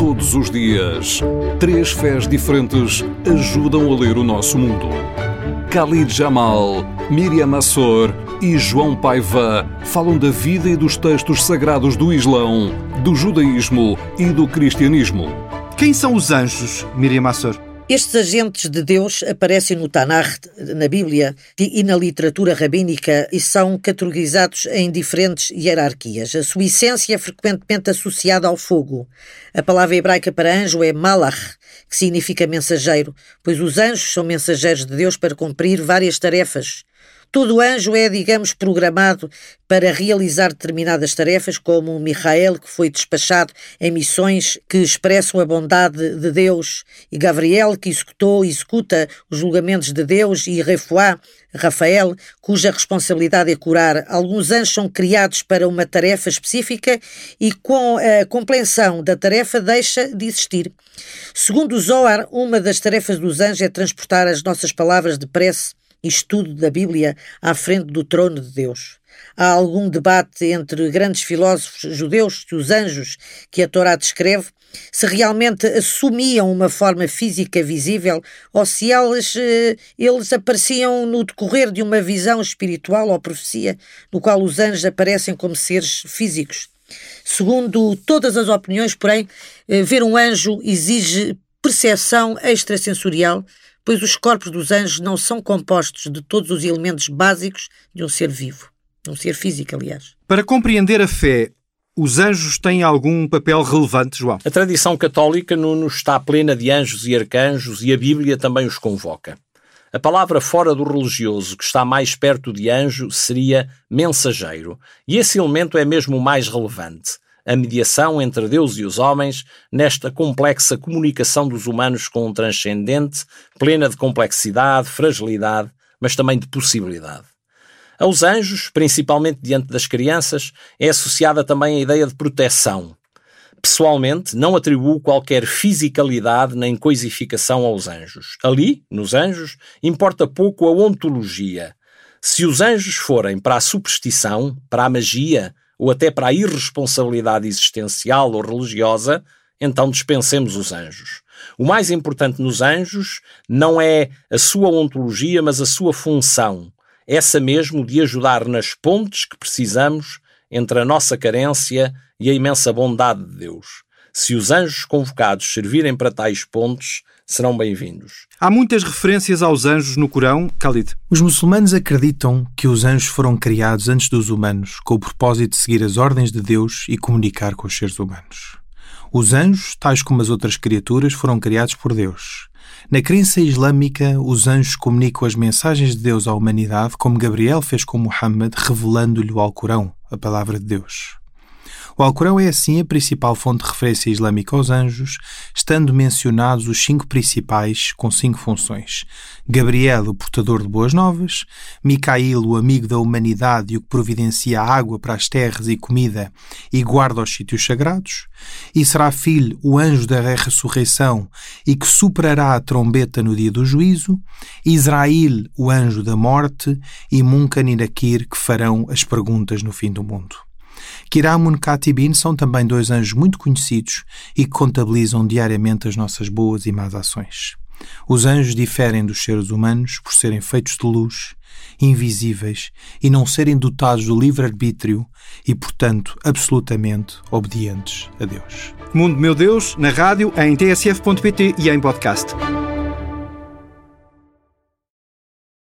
Todos os dias, três fés diferentes ajudam a ler o nosso mundo. Khalid Jamal, Miriam Assor e João Paiva falam da vida e dos textos sagrados do Islão, do judaísmo e do cristianismo. Quem são os anjos, Miriam Assor? Estes agentes de Deus aparecem no Tanakh, na Bíblia e na literatura rabínica e são categorizados em diferentes hierarquias. A sua essência é frequentemente associada ao fogo. A palavra hebraica para anjo é malach, que significa mensageiro, pois os anjos são mensageiros de Deus para cumprir várias tarefas, Todo anjo é, digamos, programado para realizar determinadas tarefas, como Michael, que foi despachado em missões que expressam a bondade de Deus, e Gabriel, que executou e executa os julgamentos de Deus, e Refuá, Rafael, cuja responsabilidade é curar. Alguns anjos são criados para uma tarefa específica e com a compreensão da tarefa deixa de existir. Segundo Zohar, uma das tarefas dos anjos é transportar as nossas palavras de prece estudo da Bíblia à frente do trono de Deus. Há algum debate entre grandes filósofos judeus e os anjos que a Torá descreve se realmente assumiam uma forma física visível ou se eles, eh, eles apareciam no decorrer de uma visão espiritual ou profecia, no qual os anjos aparecem como seres físicos. Segundo todas as opiniões, porém, eh, ver um anjo exige percepção extrasensorial pois os corpos dos anjos não são compostos de todos os elementos básicos de um ser vivo, de um ser físico, aliás. Para compreender a fé, os anjos têm algum papel relevante, João? A tradição católica nos está plena de anjos e arcanjos e a Bíblia também os convoca. A palavra fora do religioso, que está mais perto de anjo, seria mensageiro, e esse elemento é mesmo o mais relevante a mediação entre Deus e os homens nesta complexa comunicação dos humanos com um transcendente, plena de complexidade, fragilidade, mas também de possibilidade. Aos anjos, principalmente diante das crianças, é associada também a ideia de proteção. Pessoalmente, não atribuo qualquer fisicalidade nem coisificação aos anjos. Ali, nos anjos, importa pouco a ontologia. Se os anjos forem para a superstição, para a magia, ou até para a irresponsabilidade existencial ou religiosa, então dispensemos os anjos. O mais importante nos anjos não é a sua ontologia, mas a sua função, essa mesmo de ajudar nas pontes que precisamos entre a nossa carência e a imensa bondade de Deus. Se os anjos convocados servirem para tais pontes, serão bem-vindos. Há muitas referências aos anjos no Corão, Khalid. Os muçulmanos acreditam que os anjos foram criados antes dos humanos, com o propósito de seguir as ordens de Deus e comunicar com os seres humanos. Os anjos, tais como as outras criaturas, foram criados por Deus. Na crença islâmica, os anjos comunicam as mensagens de Deus à humanidade, como Gabriel fez com Muhammad, revelando-lhe o Alcorão, a palavra de Deus. O Alcorão é assim a principal fonte de referência islâmica aos anjos, estando mencionados os cinco principais com cinco funções. Gabriel, o portador de boas novas, Micail, o amigo da humanidade e o que providencia água para as terras e comida e guarda os sítios sagrados, Israfil, o anjo da ressurreição e que superará a trombeta no dia do juízo, Israel, o anjo da morte e Munkaninakir, que farão as perguntas no fim do mundo. Kiramun Katibin são também dois anjos muito conhecidos e que contabilizam diariamente as nossas boas e más ações. Os anjos diferem dos seres humanos por serem feitos de luz, invisíveis e não serem dotados do livre-arbítrio e, portanto, absolutamente obedientes a Deus. Mundo Meu Deus, na rádio, em tsf.pt e em podcast.